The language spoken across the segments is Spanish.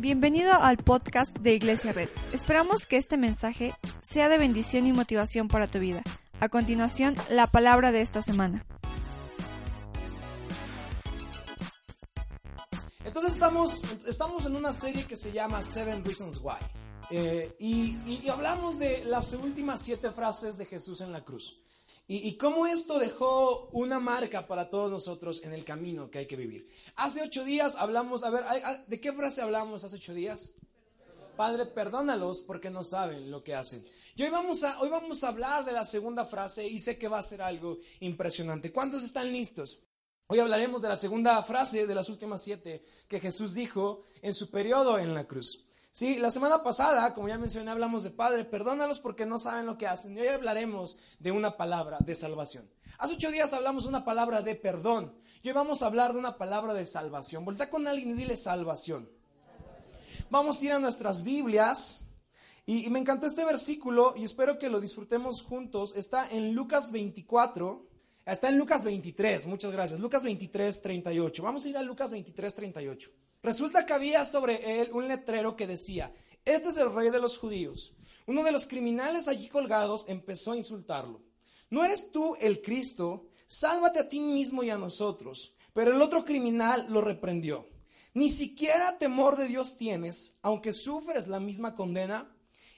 Bienvenido al podcast de Iglesia Red. Esperamos que este mensaje sea de bendición y motivación para tu vida. A continuación, la palabra de esta semana. Entonces estamos, estamos en una serie que se llama Seven Reasons Why. Eh, y, y hablamos de las últimas siete frases de Jesús en la cruz. Y, cómo esto dejó una marca para todos nosotros en el camino que hay que vivir. Hace ocho días hablamos, a ver, ¿de qué frase hablamos hace ocho días? Padre, perdónalos porque no saben lo que hacen. Y hoy vamos, a, hoy vamos a hablar de la segunda frase y sé que va a ser algo impresionante. ¿Cuántos están listos? Hoy hablaremos de la segunda frase de las últimas siete que Jesús dijo en su periodo en la cruz. Sí, la semana pasada, como ya mencioné, hablamos de Padre, perdónalos porque no saben lo que hacen. Y hoy hablaremos de una palabra de salvación. Hace ocho días hablamos de una palabra de perdón. Y hoy vamos a hablar de una palabra de salvación. Volta con alguien y dile salvación. Vamos a ir a nuestras Biblias. Y, y, me encantó este versículo y espero que lo disfrutemos juntos. Está en Lucas 24. Está en Lucas 23. Muchas gracias. Lucas 23, 38. Vamos a ir a Lucas 23, 38. Resulta que había sobre él un letrero que decía, este es el rey de los judíos. Uno de los criminales allí colgados empezó a insultarlo. ¿No eres tú el Cristo? Sálvate a ti mismo y a nosotros. Pero el otro criminal lo reprendió. Ni siquiera temor de Dios tienes, aunque sufres la misma condena.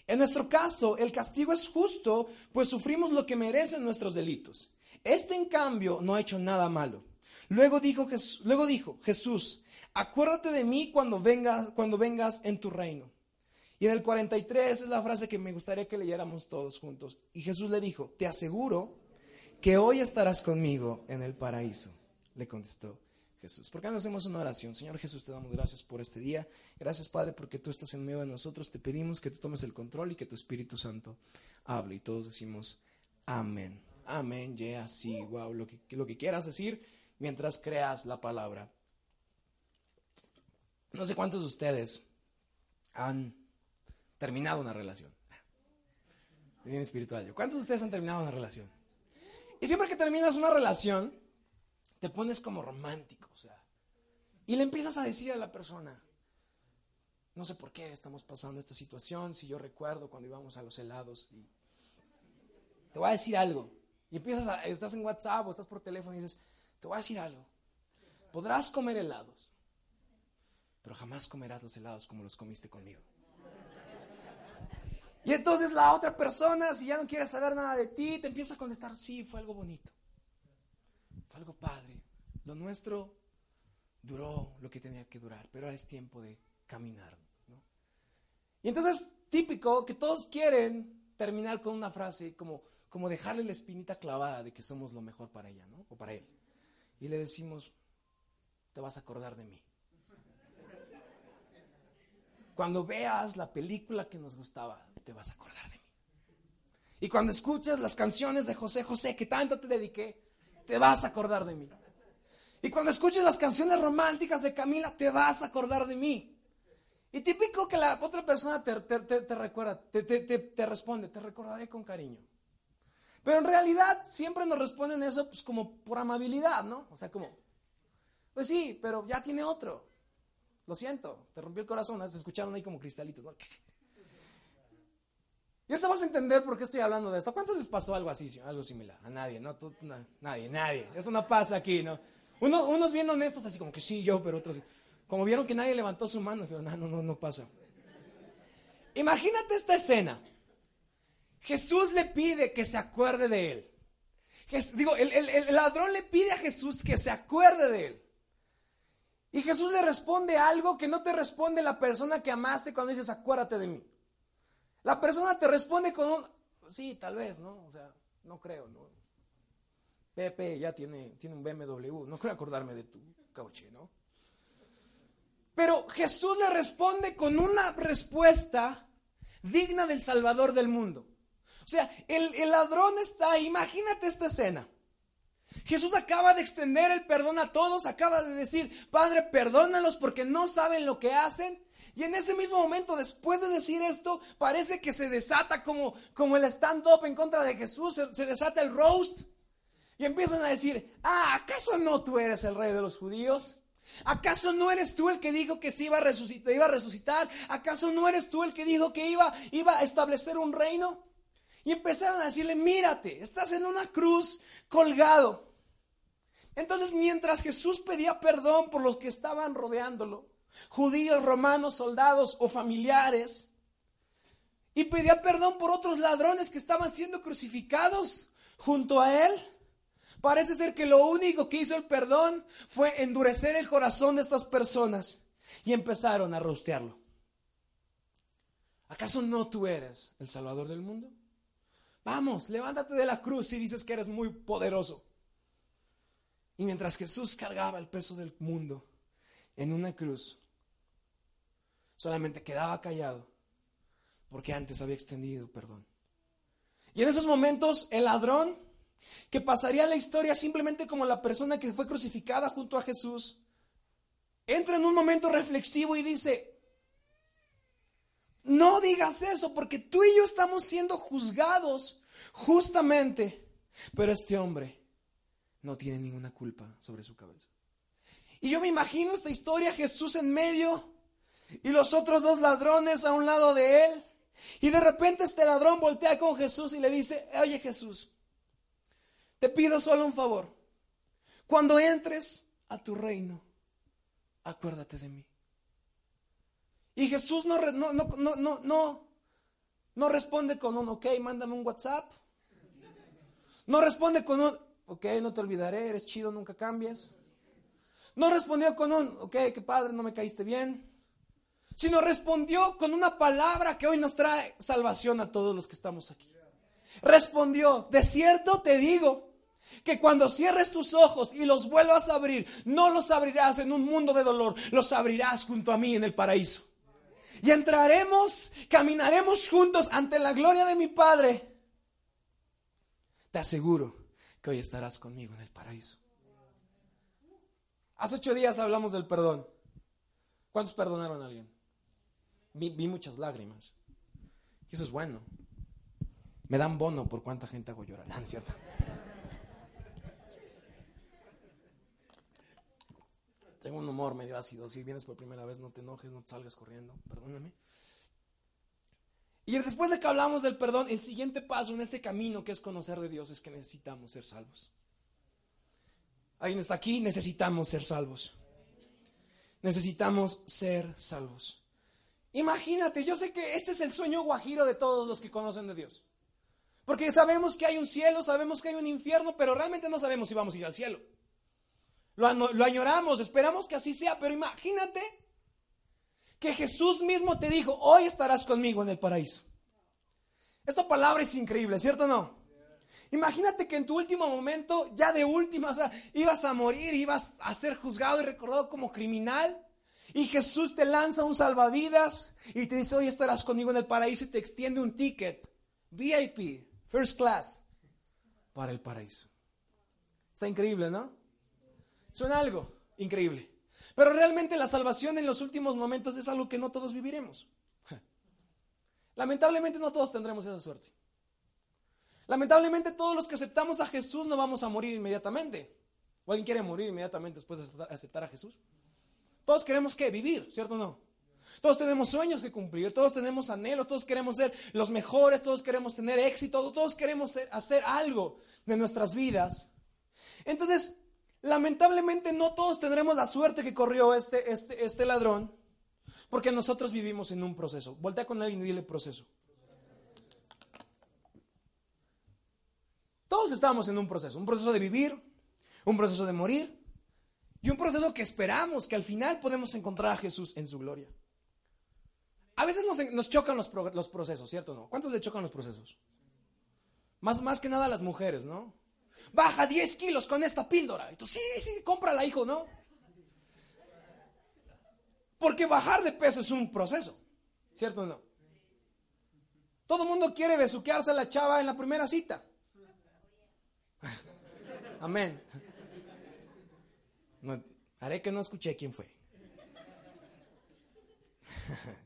En nuestro caso, el castigo es justo, pues sufrimos lo que merecen nuestros delitos. Este, en cambio, no ha hecho nada malo. Luego dijo, luego dijo Jesús, acuérdate de mí cuando vengas, cuando vengas en tu reino. Y en el 43 es la frase que me gustaría que leyéramos todos juntos. Y Jesús le dijo, te aseguro que hoy estarás conmigo en el paraíso. Le contestó Jesús. ¿Por qué no hacemos una oración? Señor Jesús, te damos gracias por este día. Gracias, Padre, porque tú estás en medio de nosotros. Te pedimos que tú tomes el control y que tu Espíritu Santo hable. Y todos decimos, amén. Amén, yeah, sí, wow, lo que, lo que quieras decir mientras creas la palabra. No sé cuántos de ustedes han terminado una relación. Bien espiritual. ¿Cuántos de ustedes han terminado una relación? Y siempre que terminas una relación, te pones como romántico, o sea, y le empiezas a decir a la persona, no sé por qué estamos pasando esta situación, si yo recuerdo cuando íbamos a los helados, te voy a decir algo, y empiezas a, estás en WhatsApp o estás por teléfono y dices, te voy a decir algo, podrás comer helados, pero jamás comerás los helados como los comiste conmigo. Y entonces la otra persona, si ya no quiere saber nada de ti, te empieza a contestar, sí, fue algo bonito, fue algo padre. Lo nuestro duró lo que tenía que durar, pero ahora es tiempo de caminar. Y entonces, típico que todos quieren terminar con una frase como, como dejarle la espinita clavada de que somos lo mejor para ella, ¿no? O para él. Y le decimos, te vas a acordar de mí. Cuando veas la película que nos gustaba, te vas a acordar de mí. Y cuando escuches las canciones de José José que tanto te dediqué, te vas a acordar de mí. Y cuando escuches las canciones románticas de Camila, te vas a acordar de mí. Y típico que la otra persona te, recuerda, te, te, responde, te recordaré con cariño. Pero en realidad siempre nos responden eso pues como por amabilidad, ¿no? O sea, como, pues sí, pero ya tiene otro. Lo siento, te rompió el corazón, se escucharon ahí como cristalitos. Y ahorita vas a entender por qué estoy hablando de esto. ¿Cuántos les pasó algo así, algo similar? A nadie, ¿no? nadie, nadie. Eso no pasa aquí, ¿no? unos bien honestos, así como que sí, yo, pero otros. Como vieron que nadie levantó su mano, dijeron, no, no, no, no pasa. Imagínate esta escena. Jesús le pide que se acuerde de él. digo, el ladrón le pide a Jesús que se acuerde de él. Y Jesús le responde algo que no te responde la persona que amaste cuando dices, acuérdate de mí. La persona te responde con un, sí, tal vez, ¿no? O sea, no creo, ¿no? Pepe ya tiene, tiene un BMW, no creo acordarme de tu cauche, ¿no? Pero Jesús le responde con una respuesta digna del Salvador del mundo. O sea, el, el ladrón está, imagínate esta escena. Jesús acaba de extender el perdón a todos, acaba de decir, Padre, perdónalos porque no saben lo que hacen. Y en ese mismo momento, después de decir esto, parece que se desata como, como el stand-up en contra de Jesús, se, desata el roast. Y empiezan a decir, ah, ¿acaso no tú eres el rey de los judíos? ¿Acaso no eres tú el que dijo que se iba a resucitar? Iba a resucitar? ¿Acaso no eres tú el que dijo que iba, iba a establecer un reino? Y empezaron a decirle, mírate, estás en una cruz colgado. Entonces mientras Jesús pedía perdón por los que estaban rodeándolo, judíos, romanos, soldados o familiares, y pedía perdón por otros ladrones que estaban siendo crucificados junto a él, parece ser que lo único que hizo el perdón fue endurecer el corazón de estas personas y empezaron a rostearlo. ¿Acaso no tú eres el Salvador del mundo? Vamos, levántate de la cruz y dices que eres muy poderoso. Y mientras Jesús cargaba el peso del mundo en una cruz, solamente quedaba callado porque antes había extendido perdón. Y en esos momentos el ladrón, que pasaría la historia simplemente como la persona que fue crucificada junto a Jesús, entra en un momento reflexivo y dice, no digas eso porque tú y yo estamos siendo juzgados justamente, pero este hombre no tiene ninguna culpa sobre su cabeza. Y yo me imagino esta historia, Jesús en medio y los otros dos ladrones a un lado de él. Y de repente este ladrón voltea con Jesús y le dice, oye Jesús, te pido solo un favor. Cuando entres a tu reino, acuérdate de mí. Y Jesús no, no, no, no, no, no responde con un, ok, mándame un WhatsApp. No responde con un, ok, no te olvidaré, eres chido, nunca cambies. No respondió con un, ok, qué padre, no me caíste bien. Sino respondió con una palabra que hoy nos trae salvación a todos los que estamos aquí. Respondió, de cierto te digo, que cuando cierres tus ojos y los vuelvas a abrir, no los abrirás en un mundo de dolor, los abrirás junto a mí en el paraíso. Y entraremos, caminaremos juntos ante la gloria de mi Padre. Te aseguro que hoy estarás conmigo en el paraíso. Hace ocho días hablamos del perdón. ¿Cuántos perdonaron a alguien? Vi, muchas lágrimas. Eso es bueno. Me dan bono por cuánta gente hago llorar. ¿cierto? Tengo un humor medio ácido. Si vienes por primera vez, no te enojes, no te salgas corriendo. Perdóname. Y después de que hablamos del perdón, el siguiente paso en este camino que es conocer de Dios es que necesitamos ser salvos. ¿Alguien está aquí? Necesitamos ser salvos. Necesitamos ser salvos. Imagínate, yo sé que este es el sueño guajiro de todos los que conocen de Dios. Porque sabemos que hay un cielo, sabemos que hay un infierno, pero realmente no sabemos si vamos a ir al cielo. Lo, añoramos, esperamos que así sea, pero imagínate que Jesús mismo te dijo, hoy estarás conmigo en el paraíso. Esta palabra es increíble, ¿cierto o no? Imagínate que en tu último momento, ya de última, o sea, ibas a morir, ibas a ser juzgado y recordado como criminal. Y Jesús te lanza un salvavidas y te dice, hoy estarás conmigo en el paraíso y te extiende un ticket, VIP, first class, para el paraíso. Está increíble, ¿no? Suena algo increíble. Pero realmente la salvación en los últimos momentos es algo que no todos viviremos. Lamentablemente no todos tendremos esa suerte. Lamentablemente todos los que aceptamos a Jesús no vamos a morir inmediatamente. ¿O alguien quiere morir inmediatamente después de aceptar a Jesús? Todos queremos que vivir, ¿cierto o no? Todos tenemos sueños que cumplir, todos tenemos anhelos, todos queremos ser los mejores, todos queremos tener éxito, todos queremos hacer algo de nuestras vidas. Entonces, Lamentablemente no todos tendremos la suerte que corrió este, este, este ladrón, porque nosotros vivimos en un proceso. Voltea con alguien y dile proceso. Todos estamos en un proceso, un proceso de vivir, un proceso de morir y un proceso que esperamos que al final podemos encontrar a Jesús en su gloria. A veces nos, chocan los, procesos, ¿cierto o no? ¿Cuántos le chocan los procesos? Más, más que nada a las mujeres, ¿no? Baja 10 kilos con esta píldora. Y tú, sí, sí, cómprala, hijo, ¿no? Porque bajar de peso es un proceso, ¿cierto o no? Todo el mundo quiere besuquearse a la chava en la primera cita. Amén. haré que no escuché quién fue.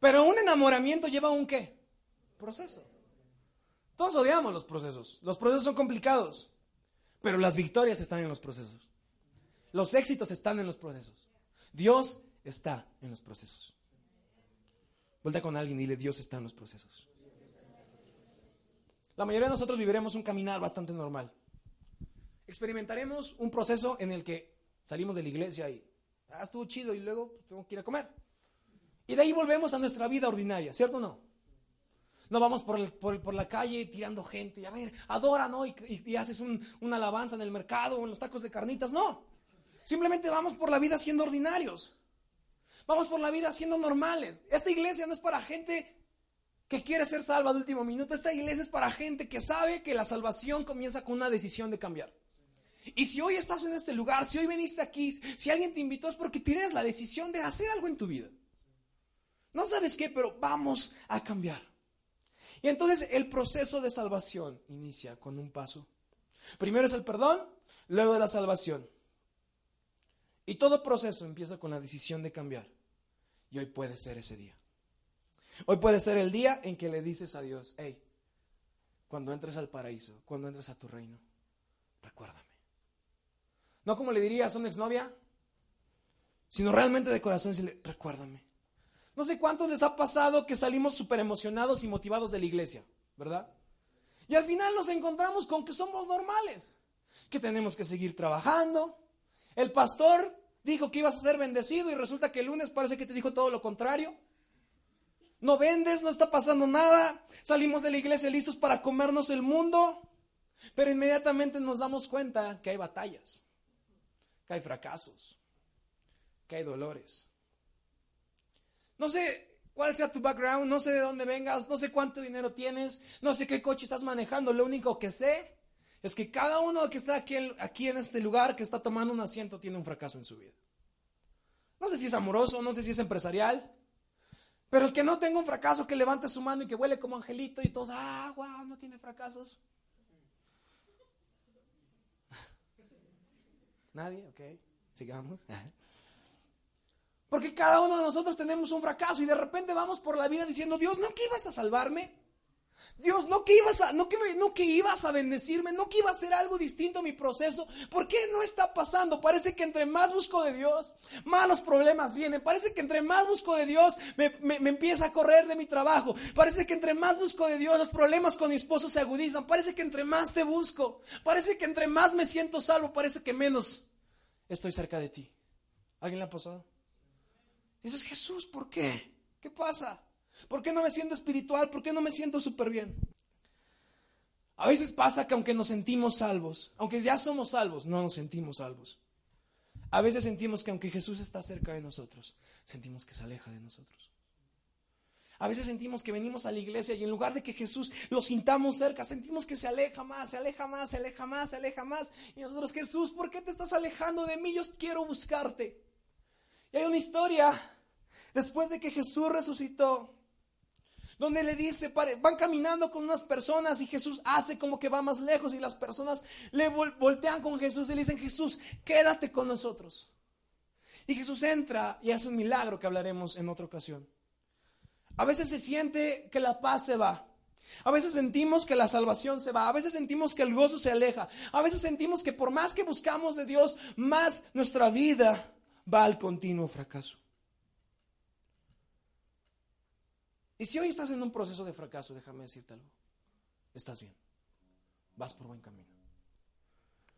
Pero un enamoramiento lleva un qué? Proceso. Todos odiamos los procesos. Los procesos son complicados, pero las victorias están en los procesos. Los éxitos están en los procesos. Dios está en los procesos. Vuelta con alguien y dile, Dios está en los procesos. La mayoría de nosotros viviremos un caminar bastante normal. Experimentaremos un proceso en el que salimos de la iglesia y, ah, estuvo chido y luego pues, tengo que ir a comer. Y de ahí volvemos a nuestra vida ordinaria, ¿cierto o no? No vamos por, la calle tirando gente y a ver, adora, ¿no? Y, haces una alabanza en el mercado o en los tacos de carnitas, no. Simplemente vamos por la vida siendo ordinarios. Vamos por la vida siendo normales. Esta iglesia no es para gente que quiere ser salva de último minuto. Esta iglesia es para gente que sabe que la salvación comienza con una decisión de cambiar. Y si hoy estás en este lugar, si hoy viniste aquí, si alguien te invitó es porque tienes la decisión de hacer algo en tu vida. No sabes qué, pero vamos a cambiar. Y entonces el proceso de salvación inicia con un paso. Primero es el perdón, luego es la salvación. Y todo proceso empieza con la decisión de cambiar. Y hoy puede ser ese día. Hoy puede ser el día en que le dices a Dios, hey, cuando entres al paraíso, cuando entres a tu reino, recuérdame. No como le dirías a una exnovia, sino realmente de corazón decirle, recuérdame. No sé cuántos les ha pasado que salimos súper emocionados y motivados de la iglesia, ¿verdad? Y al final nos encontramos con que somos normales, que tenemos que seguir trabajando. El pastor dijo que ibas a ser bendecido y resulta que el lunes parece que te dijo todo lo contrario. No vendes, no está pasando nada. Salimos de la iglesia listos para comernos el mundo, pero inmediatamente nos damos cuenta que hay batallas, que hay fracasos, que hay dolores. No sé cuál sea tu background, no sé de dónde vengas, no sé cuánto dinero tienes, no sé qué coche estás manejando. Lo único que sé es que cada uno que está aquí, en este lugar, que está tomando un asiento, tiene un fracaso en su vida. No sé si es amoroso, no sé si es empresarial, pero el que no tenga un fracaso, que levante su mano y que huele como angelito y todos, ah, wow, no tiene fracasos. Nadie, ok, sigamos. Porque cada uno de nosotros tenemos un fracaso y de repente vamos por la vida diciendo, Dios, ¿no que ibas a salvarme? Dios, no que ibas a, no que, no que ibas a bendecirme, no que iba a ser algo distinto a mi proceso. ¿Por qué no está pasando? Parece que entre más busco de Dios, más los problemas vienen. Parece que entre más busco de Dios, me, me empieza a correr de mi trabajo. Parece que entre más busco de Dios, los problemas con mi esposo se agudizan. Parece que entre más te busco, parece que entre más me siento salvo, parece que menos estoy cerca de ti. ¿Alguien le ha pasado? Dices, Jesús, ¿por qué? ¿Qué pasa? ¿Por qué no me siento espiritual? ¿Por qué no me siento súper bien? A veces pasa que aunque nos sentimos salvos, aunque ya somos salvos, no nos sentimos salvos. A veces sentimos que aunque Jesús está cerca de nosotros, sentimos que se aleja de nosotros. A veces sentimos que venimos a la iglesia y en lugar de que Jesús lo sintamos cerca, sentimos que se aleja más, se aleja más, se aleja más, se aleja más. Y nosotros, Jesús, ¿por qué te estás alejando de mí? Yo quiero buscarte. Y hay una historia después de que Jesús resucitó, donde le dice, van caminando con unas personas y Jesús hace como que va más lejos y las personas le voltean con Jesús y le dicen, Jesús, quédate con nosotros. Y Jesús entra y hace un milagro que hablaremos en otra ocasión. A veces se siente que la paz se va. A veces sentimos que la salvación se va, a veces sentimos que el gozo se aleja, a veces sentimos que por más que buscamos de Dios, más nuestra vida va al continuo fracaso. Y si hoy estás en un proceso de fracaso, déjame decirte algo. Estás bien. Vas por buen camino.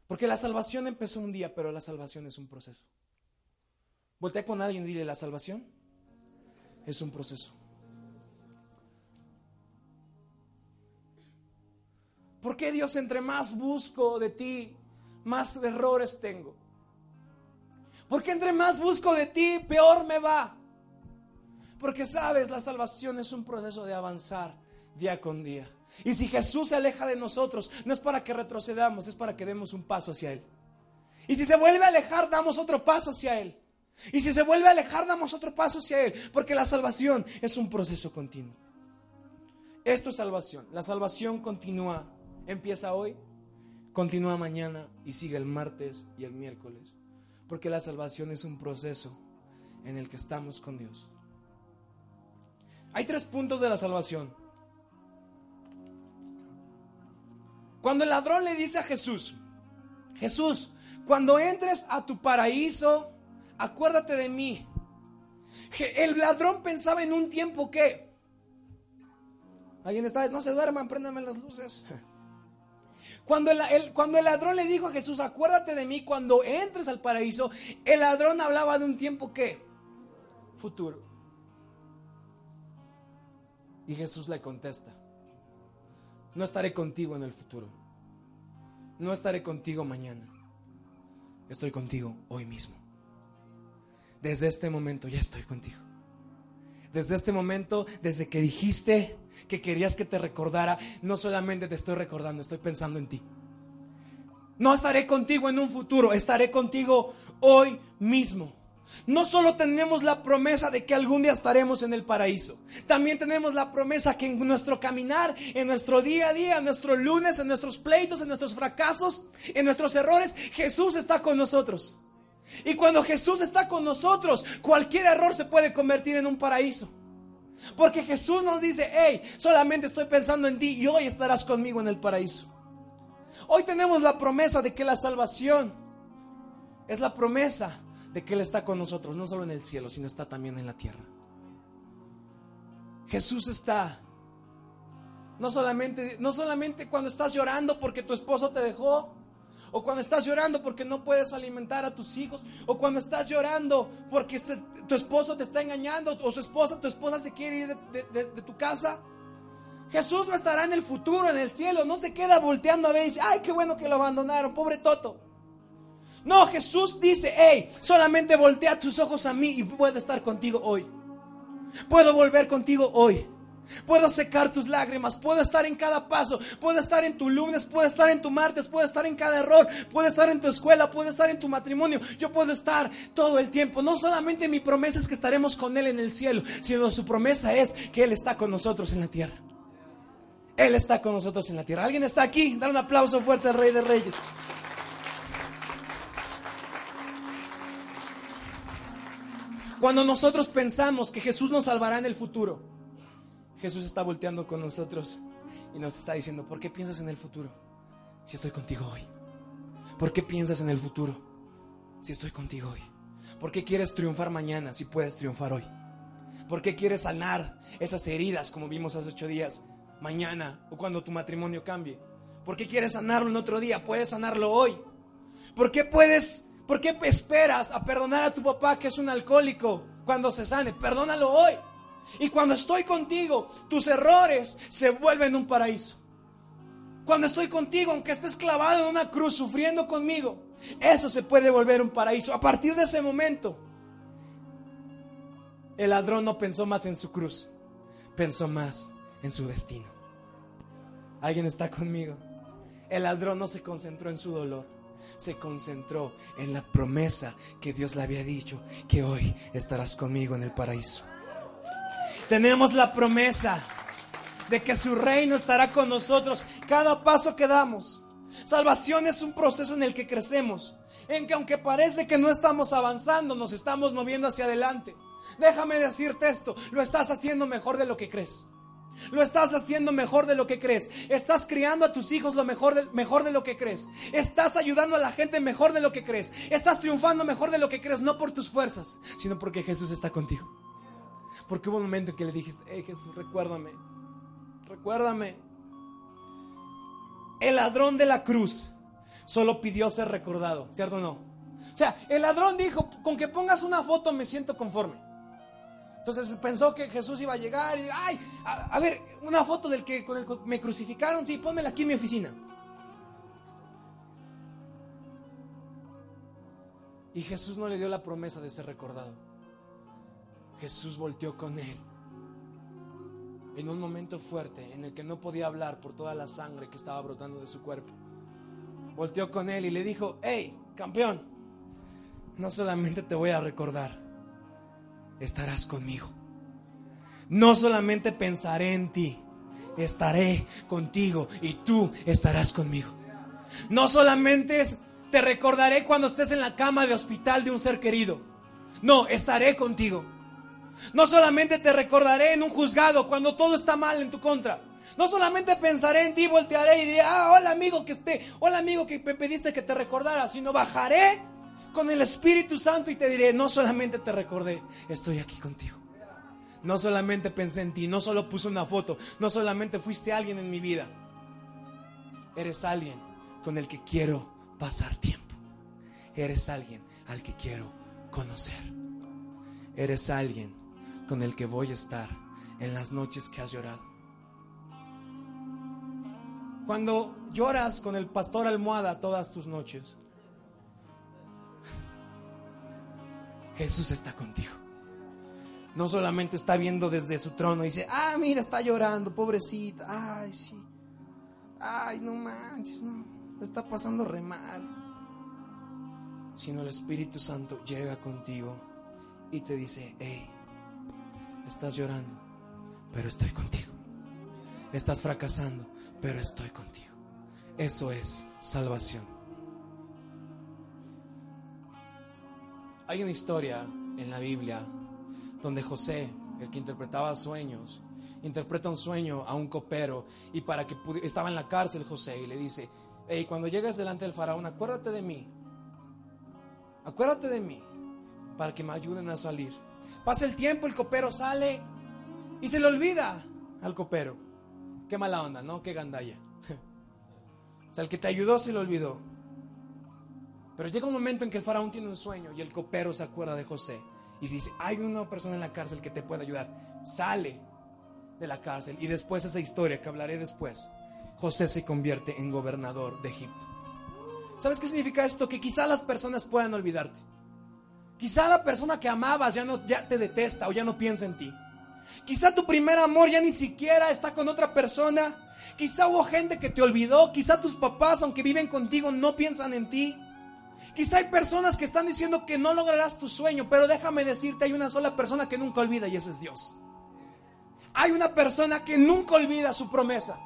Porque la salvación empezó un día, pero la salvación es un proceso. Voltea con alguien y dile, la salvación es un proceso. ¿Por qué Dios entre más busco de ti, más errores tengo? Porque entre más busco de ti, peor me va. Porque sabes, la salvación es un proceso de avanzar día con día. Y si Jesús se aleja de nosotros, no es para que retrocedamos, es para que demos un paso hacia Él. Y si se vuelve a alejar, damos otro paso hacia Él. Y si se vuelve a alejar, damos otro paso hacia Él. Porque la salvación es un proceso continuo. Esto es salvación. La salvación continúa. Empieza hoy, continúa mañana y sigue el martes y el miércoles. Porque la salvación es un proceso en el que estamos con Dios. Hay tres puntos de la salvación. Cuando el ladrón le dice a Jesús, Jesús, cuando entres a tu paraíso, acuérdate de mí. El ladrón pensaba en un tiempo que... ¿Alguien está? No se duerman, préndame las luces. Cuando el, cuando el ladrón le dijo a Jesús, acuérdate de mí cuando entres al paraíso, el ladrón hablaba de un tiempo que futuro. Y Jesús le contesta, no estaré contigo en el futuro, no estaré contigo mañana, estoy contigo hoy mismo. Desde este momento ya estoy contigo. Desde este momento, desde que dijiste que querías que te recordara, no solamente te estoy recordando, estoy pensando en ti. No estaré contigo en un futuro, estaré contigo hoy mismo. No solo tenemos la promesa de que algún día estaremos en el paraíso, también tenemos la promesa que en nuestro caminar, en nuestro día a día, en nuestros lunes, en nuestros pleitos, en nuestros fracasos, en nuestros errores, Jesús está con nosotros. Y cuando Jesús está con nosotros, cualquier error se puede convertir en un paraíso. Porque Jesús nos dice, hey, solamente estoy pensando en ti y hoy estarás conmigo en el paraíso. Hoy tenemos la promesa de que la salvación es la promesa de que Él está con nosotros, no solo en el cielo, sino está también en la tierra. Jesús está no solamente, no solamente cuando estás llorando porque tu esposo te dejó, o cuando estás llorando porque no puedes alimentar a tus hijos, o cuando estás llorando porque este, tu esposo te está engañando, o su esposa, tu esposa se quiere ir de, tu casa. Jesús no estará en el futuro, en el cielo, no se queda volteando a ver y dice, ay, qué bueno que lo abandonaron, pobre Toto. No, Jesús dice, hey, solamente voltea tus ojos a mí y puedo estar contigo hoy. Puedo volver contigo hoy. Puedo secar tus lágrimas, puedo estar en cada paso, puedo estar en tu lunes, puedo estar en tu martes, puedo estar en cada error, puedo estar en tu escuela, puedo estar en tu matrimonio, yo puedo estar todo el tiempo. No solamente mi promesa es que estaremos con Él en el cielo, sino su promesa es que Él está con nosotros en la tierra. Él está con nosotros en la tierra. ¿Alguien está aquí? Dar un aplauso fuerte al Rey de Reyes. Cuando nosotros pensamos que Jesús nos salvará en el futuro, Jesús está volteando con nosotros y nos está diciendo, ¿por qué piensas en el futuro si estoy contigo hoy? ¿Por qué piensas en el futuro si estoy contigo hoy? ¿Por qué quieres triunfar mañana si puedes triunfar hoy? ¿Por qué quieres sanar esas heridas como vimos hace ocho días, mañana o cuando tu matrimonio cambie? ¿Por qué quieres sanarlo en otro día? Puedes sanarlo hoy. ¿Por qué puedes, por qué esperas a perdonar a tu papá que es un alcohólico cuando se sane? Perdónalo hoy. Y cuando estoy contigo, tus errores se vuelven un paraíso. Cuando estoy contigo, aunque estés clavado en una cruz sufriendo conmigo, eso se puede volver un paraíso. A partir de ese momento, el ladrón no pensó más en su cruz, pensó más en su destino. ¿Alguien está conmigo? El ladrón no se concentró en su dolor, se concentró en la promesa que Dios le había dicho, que hoy estarás conmigo en el paraíso. Tenemos la promesa de que su reino estará con nosotros cada paso que damos. Salvación es un proceso en el que crecemos, en que aunque parece que no estamos avanzando, nos estamos moviendo hacia adelante. Déjame decirte esto, lo estás haciendo mejor de lo que crees. Lo estás haciendo mejor de lo que crees. Estás criando a tus hijos lo mejor de, mejor de lo que crees. Estás ayudando a la gente mejor de lo que crees. Estás triunfando mejor de lo que crees, no por tus fuerzas, sino porque Jesús está contigo. Porque hubo un momento en que le dijiste, hey Jesús, recuérdame, recuérdame. El ladrón de la cruz solo pidió ser recordado, ¿cierto o no? O sea, el ladrón dijo, con que pongas una foto me siento conforme. Entonces pensó que Jesús iba a llegar y, ay, a, ver, una foto del que con el me crucificaron, sí, pónmela aquí en mi oficina. Y Jesús no le dio la promesa de ser recordado. Jesús volteó con él en un momento fuerte en el que no podía hablar por toda la sangre que estaba brotando de su cuerpo. Volteó con él y le dijo, hey, campeón, no solamente te voy a recordar, estarás conmigo. No solamente pensaré en ti, estaré contigo y tú estarás conmigo. No solamente te recordaré cuando estés en la cama de hospital de un ser querido, no, estaré contigo. No solamente te recordaré en un juzgado cuando todo está mal en tu contra, No solamente pensaré en ti, voltearé y diré, ah, hola amigo que esté, hola amigo que me pediste que te recordara, sino bajaré con el Espíritu Santo y te diré, no solamente te recordé, estoy aquí contigo. No solamente pensé en ti, no solo puse una foto, no solamente fuiste alguien en mi vida. Eres alguien con el que quiero pasar tiempo. Eres alguien al que quiero conocer. Eres alguien con el que voy a estar en las noches que has llorado. Cuando lloras con el pastor almohada todas tus noches, Jesús está contigo. No solamente está viendo desde su trono y dice, ah, mira, está llorando, pobrecita, ay, sí, ay, no manches, no, está pasando re mal. Sino el Espíritu Santo llega contigo y te dice, hey, estás llorando, pero estoy contigo. Estás fracasando, pero estoy contigo. Eso es salvación. Hay una historia en la Biblia donde José, el que interpretaba sueños, interpreta un sueño a un copero y para que estaba en la cárcel José y le dice, hey, cuando llegues delante del faraón, acuérdate de mí, acuérdate de mí para que me ayuden a salir. Pasa el tiempo, el copero sale y se le olvida al copero. Qué mala onda, ¿no? Qué gandalla. o sea, el que te ayudó se le olvidó. Pero llega un momento en que el faraón tiene un sueño y el copero se acuerda de José. Y dice, hay una persona en la cárcel que te puede ayudar. Sale de la cárcel. Y después esa historia que hablaré después, José se convierte en gobernador de Egipto. ¿Sabes qué significa esto? Que quizá las personas puedan olvidarte. Quizá la persona que amabas ya no ya te detesta o ya no piensa en ti. Quizá tu primer amor ya ni siquiera está con otra persona. Quizá hubo gente que te olvidó. Quizá tus papás, aunque viven contigo, no piensan en ti. Quizá hay personas que están diciendo que no lograrás tu sueño, pero déjame decirte, hay una sola persona que nunca olvida y ese es Dios. Hay una persona que nunca olvida su promesa.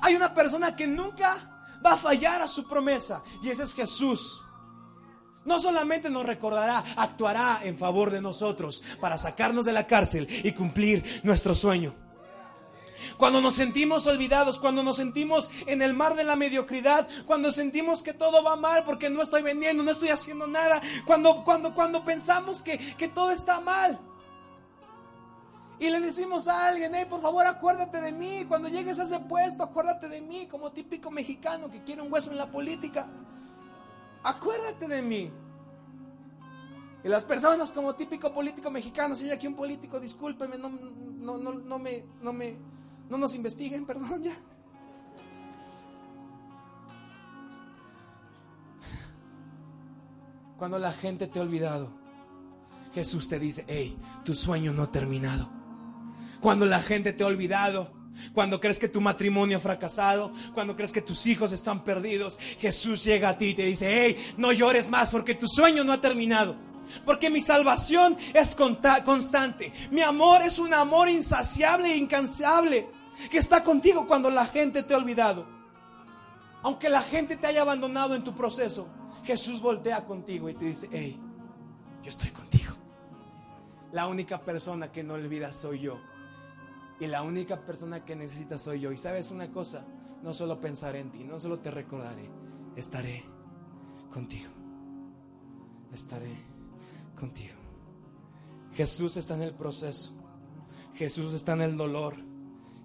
Hay una persona que nunca va a fallar a su promesa y ese es Jesús. No solamente nos recordará, actuará en favor de nosotros para sacarnos de la cárcel y cumplir nuestro sueño. Cuando nos sentimos olvidados, cuando nos sentimos en el mar de la mediocridad, cuando sentimos que todo va mal porque no estoy vendiendo, no estoy haciendo nada, cuando, cuando, cuando pensamos que, que todo está mal. Y le decimos a alguien, hey, por favor acuérdate de mí, cuando llegues a ese puesto, acuérdate de mí, como típico mexicano que quiere un hueso en la política acuérdate de mí. Y las personas como típico político mexicano, si hay aquí un político, discúlpeme, no, no, no, no, me, no, me, no nos investiguen, perdón ya. Cuando la gente te ha olvidado, Jesús te dice, hey, tu sueño no ha terminado. Cuando la gente te ha olvidado, cuando crees que tu matrimonio ha fracasado, cuando crees que tus hijos están perdidos, Jesús llega a ti y te dice, hey, no llores más porque tu sueño no ha terminado. Porque mi salvación es constante. Mi amor es un amor insaciable e incansable que está contigo cuando la gente te ha olvidado. Aunque la gente te haya abandonado en tu proceso, Jesús voltea contigo y te dice, hey, yo estoy contigo. La única persona que no olvida soy yo. Y la única persona que necesitas soy yo. Y sabes una cosa, no solo pensaré en ti, no solo te recordaré, estaré contigo. Estaré contigo. Jesús está en el proceso. Jesús está en el dolor.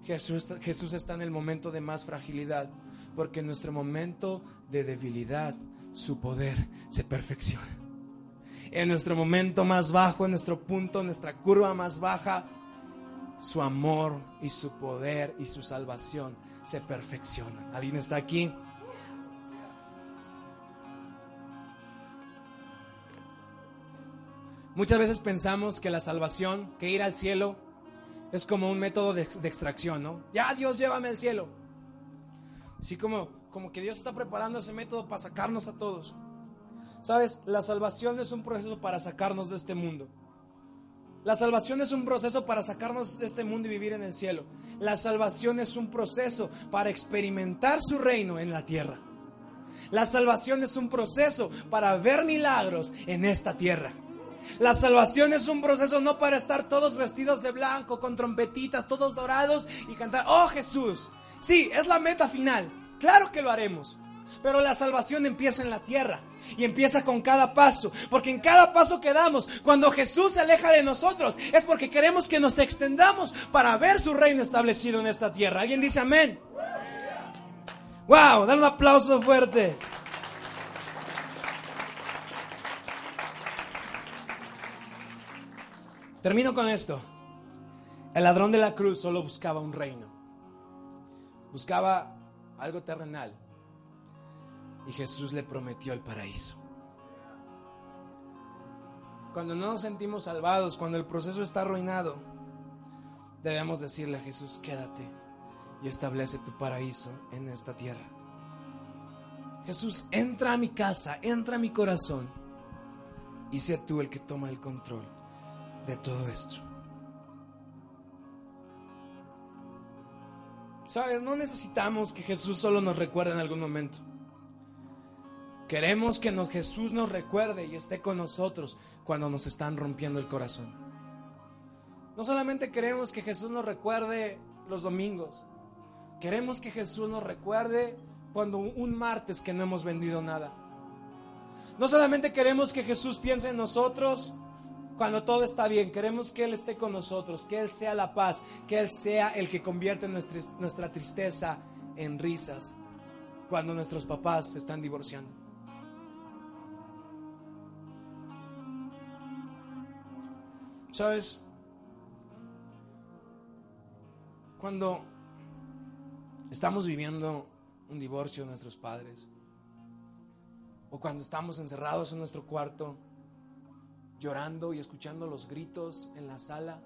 Jesús, Jesús está en el momento de más fragilidad. Porque en nuestro momento de debilidad, su poder se perfecciona. En nuestro momento más bajo, en nuestro punto, en nuestra curva más baja, su amor y su poder y su salvación se perfeccionan. ¿Alguien está aquí? Muchas veces pensamos que la salvación, que ir al cielo, es como un método de, extracción, ¿no? Ya Dios llévame al cielo. Así como, como que Dios está preparando ese método para sacarnos a todos. Sabes, la salvación es un proceso para sacarnos de este mundo. La salvación es un proceso para sacarnos de este mundo y vivir en el cielo. La salvación es un proceso para experimentar su reino en la tierra. La salvación es un proceso para ver milagros en esta tierra. La salvación es un proceso no para estar todos vestidos de blanco, con trompetitas, todos dorados y cantar, oh Jesús. Sí, es la meta final. Claro que lo haremos. Pero la salvación empieza en la tierra y empieza con cada paso. Porque en cada paso que damos, cuando Jesús se aleja de nosotros, es porque queremos que nos extendamos para ver su reino establecido en esta tierra. ¿Alguien dice amén? ¡Wow! Dan un aplauso fuerte. Termino con esto. El ladrón de la cruz solo buscaba un reino. Buscaba algo terrenal. Y Jesús le prometió el paraíso. Cuando no nos sentimos salvados, cuando el proceso está arruinado, debemos decirle a Jesús, quédate y establece tu paraíso en esta tierra. Jesús, entra a mi casa, entra a mi corazón y sé tú el que toma el control de todo esto. Sabes, no necesitamos que Jesús solo nos recuerde en algún momento. Queremos que Jesús nos recuerde y esté con nosotros cuando nos están rompiendo el corazón. No solamente queremos que Jesús nos recuerde los domingos, queremos que Jesús nos recuerde cuando un martes que no hemos vendido nada. No solamente queremos que Jesús piense en nosotros cuando todo está bien, queremos que Él esté con nosotros, que Él sea la paz, que Él sea el que convierte nuestra, nuestra tristeza en risas cuando nuestros papás se están divorciando. ¿Sabes? Cuando estamos viviendo un divorcio de nuestros padres, o cuando estamos encerrados en nuestro cuarto, llorando y escuchando los gritos en la sala.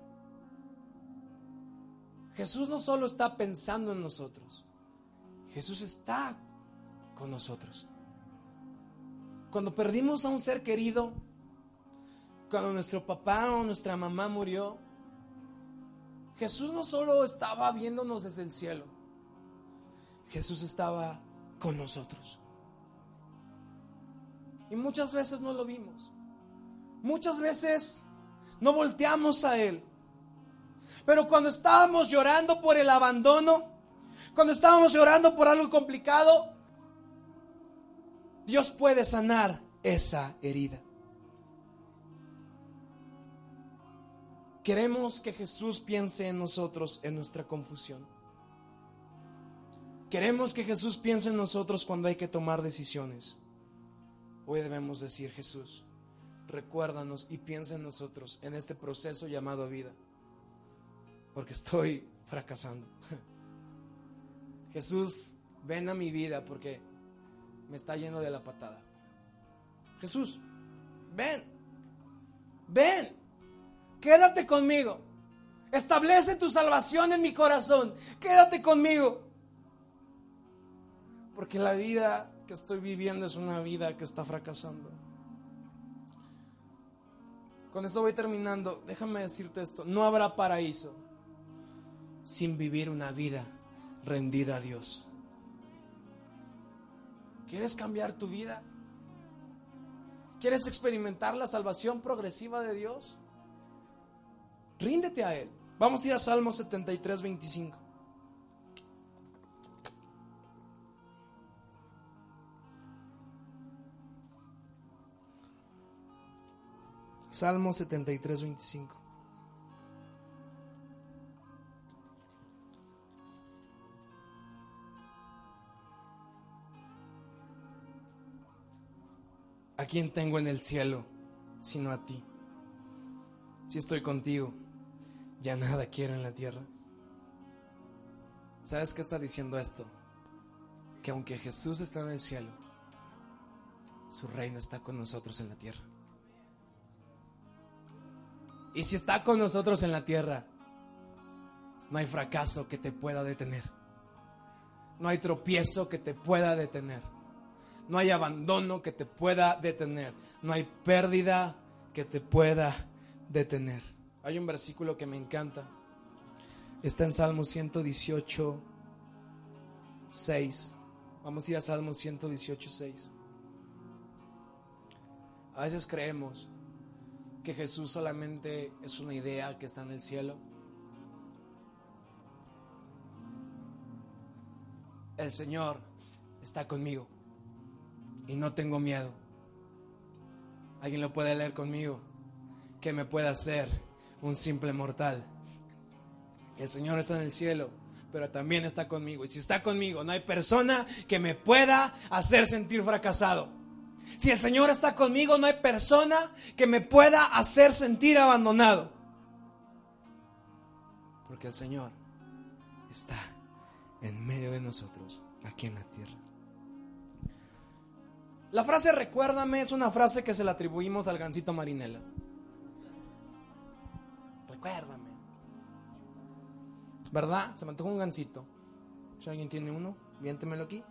Jesús no solo está pensando en nosotros, Jesús está con nosotros. Cuando perdimos a un ser querido, cuando nuestro papá o nuestra mamá murió, Jesús no solo estaba viéndonos desde el cielo, Jesús estaba con nosotros. Y muchas veces no lo vimos. Muchas veces no volteamos a Él. Pero cuando estábamos llorando por el abandono, cuando estábamos llorando por algo complicado, Dios puede sanar esa herida. Queremos que Jesús piense en nosotros en nuestra confusión. Queremos que Jesús piense en nosotros cuando hay que tomar decisiones. Hoy debemos decir, Jesús, recuérdanos y piensa en nosotros en este proceso llamado vida, porque estoy fracasando. Jesús, ven a mi vida porque me está lleno de la patada. Jesús, ven, ven, quédate conmigo. Establece tu salvación en mi corazón. Quédate conmigo. Porque la vida que estoy viviendo es una vida que está fracasando. Con esto voy terminando. Déjame decirte esto. No habrá paraíso sin vivir una vida rendida a Dios. ¿Quieres cambiar tu vida? ¿Quieres experimentar la salvación progresiva de Dios? Ríndete a Él. Vamos a ir a Salmo 73, 25. Salmo 73, 25. ¿A quién tengo en el cielo sino a ti? Si estoy contigo, ya nada quiero en la tierra. ¿Sabes qué está diciendo esto? Que aunque Jesús está en el cielo, su reino está con nosotros en la tierra. Y si está con nosotros en la tierra, no hay fracaso que te pueda detener. No hay tropiezo que te pueda detener. No hay abandono que te pueda detener. No hay pérdida que te pueda detener. Hay un versículo que me encanta. Está en Salmo 118, 6. Vamos a ir a Salmo 118, 6. A veces creemos que Jesús solamente es una idea que está en el cielo. el Señor está conmigo y no tengo miedo. Alguien lo puede leer conmigo. Que me pueda hacer un simple mortal. El Señor está en el cielo, pero también está conmigo. Y si está conmigo, no hay persona que me pueda hacer sentir fracasado. Si el Señor está conmigo, no hay persona que me pueda hacer sentir abandonado. Porque el Señor está en medio de nosotros, aquí en la tierra. La frase recuérdame es una frase que se la atribuimos al gancito Marinela. Recuérdame. ¿Verdad? Se me un gancito. Si alguien tiene uno, viéntemelo aquí.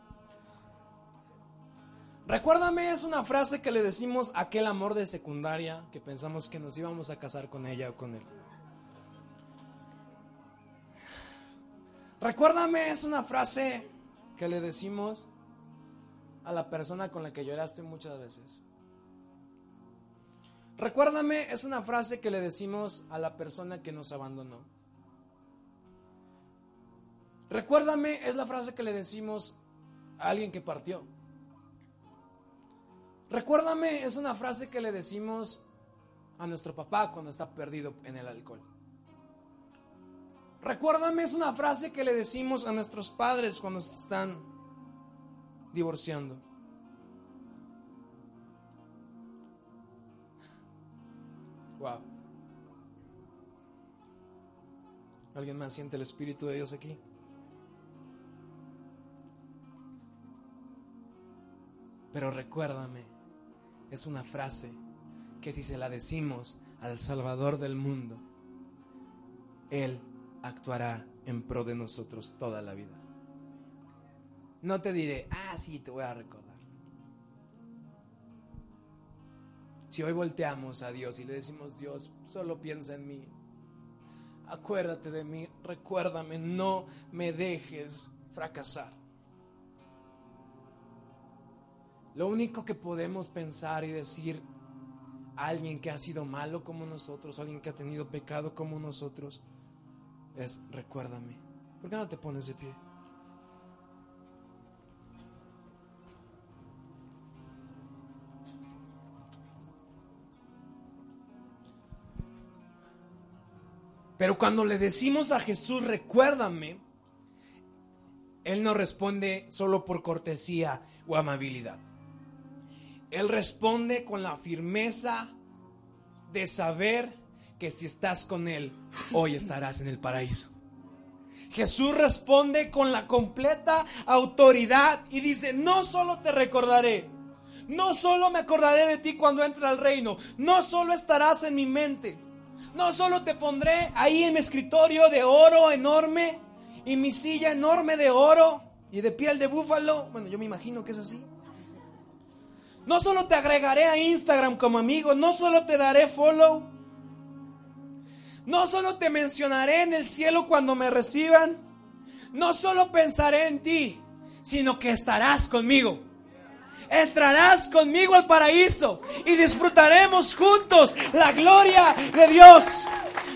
Recuérdame es una frase que le decimos a aquel amor de secundaria que pensamos que nos íbamos a casar con ella o con él. Recuérdame es una frase que le decimos a la persona con la que lloraste muchas veces. Recuérdame es una frase que le decimos a la persona que nos abandonó. Recuérdame es la frase que le decimos a alguien que partió. Recuérdame es una frase que le decimos a nuestro papá cuando está perdido en el alcohol. Recuérdame es una frase que le decimos a nuestros padres cuando se están divorciando. Wow. ¿Alguien más siente el Espíritu de Dios aquí? Pero recuérdame, es una frase que si se la decimos al Salvador del mundo, Él actuará en pro de nosotros toda la vida. No te diré, ah, sí, te voy a recordar. Si hoy volteamos a Dios y le decimos, Dios, solo piensa en mí, acuérdate de mí, recuérdame, no me dejes fracasar. Lo único que podemos pensar y decir a alguien que ha sido malo como nosotros, alguien que ha tenido pecado como nosotros, es recuérdame. ¿Por qué no te pones de pie? Pero cuando le decimos a Jesús, recuérdame, Él no responde solo por cortesía o amabilidad. Él responde con la firmeza de saber que si estás con Él, hoy estarás en el paraíso. Jesús responde con la completa autoridad y dice, no solo te recordaré, no solo me acordaré de ti cuando entre al reino, no solo estarás en mi mente, no solo te pondré ahí en mi escritorio de oro enorme y mi silla enorme de oro y de piel de búfalo, bueno, yo me imagino que es así. No solo te agregaré a Instagram como amigo, no solo te daré follow, no solo te mencionaré en el cielo cuando me reciban, no solo pensaré en ti, sino que estarás conmigo. Entrarás conmigo al paraíso y disfrutaremos juntos la gloria de Dios.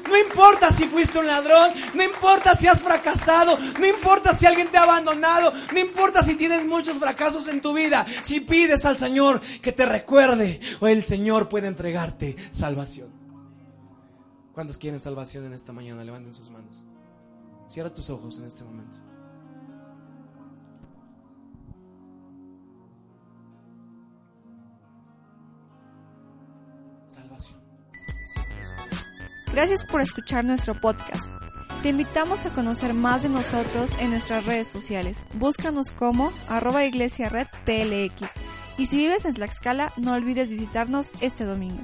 No importa si fuiste un ladrón, no importa si has fracasado, no importa si alguien te ha abandonado, no importa si tienes muchos fracasos en tu vida. Si pides al Señor que te recuerde, o el Señor puede entregarte salvación. ¿Cuántos quieren salvación en esta mañana? Levanten sus manos. Cierra tus ojos en este momento. Gracias por escuchar nuestro podcast. Te invitamos a conocer más de nosotros en nuestras redes sociales. Búscanos como arroba iglesia red. Y si vives en Tlaxcala, no olvides visitarnos este domingo.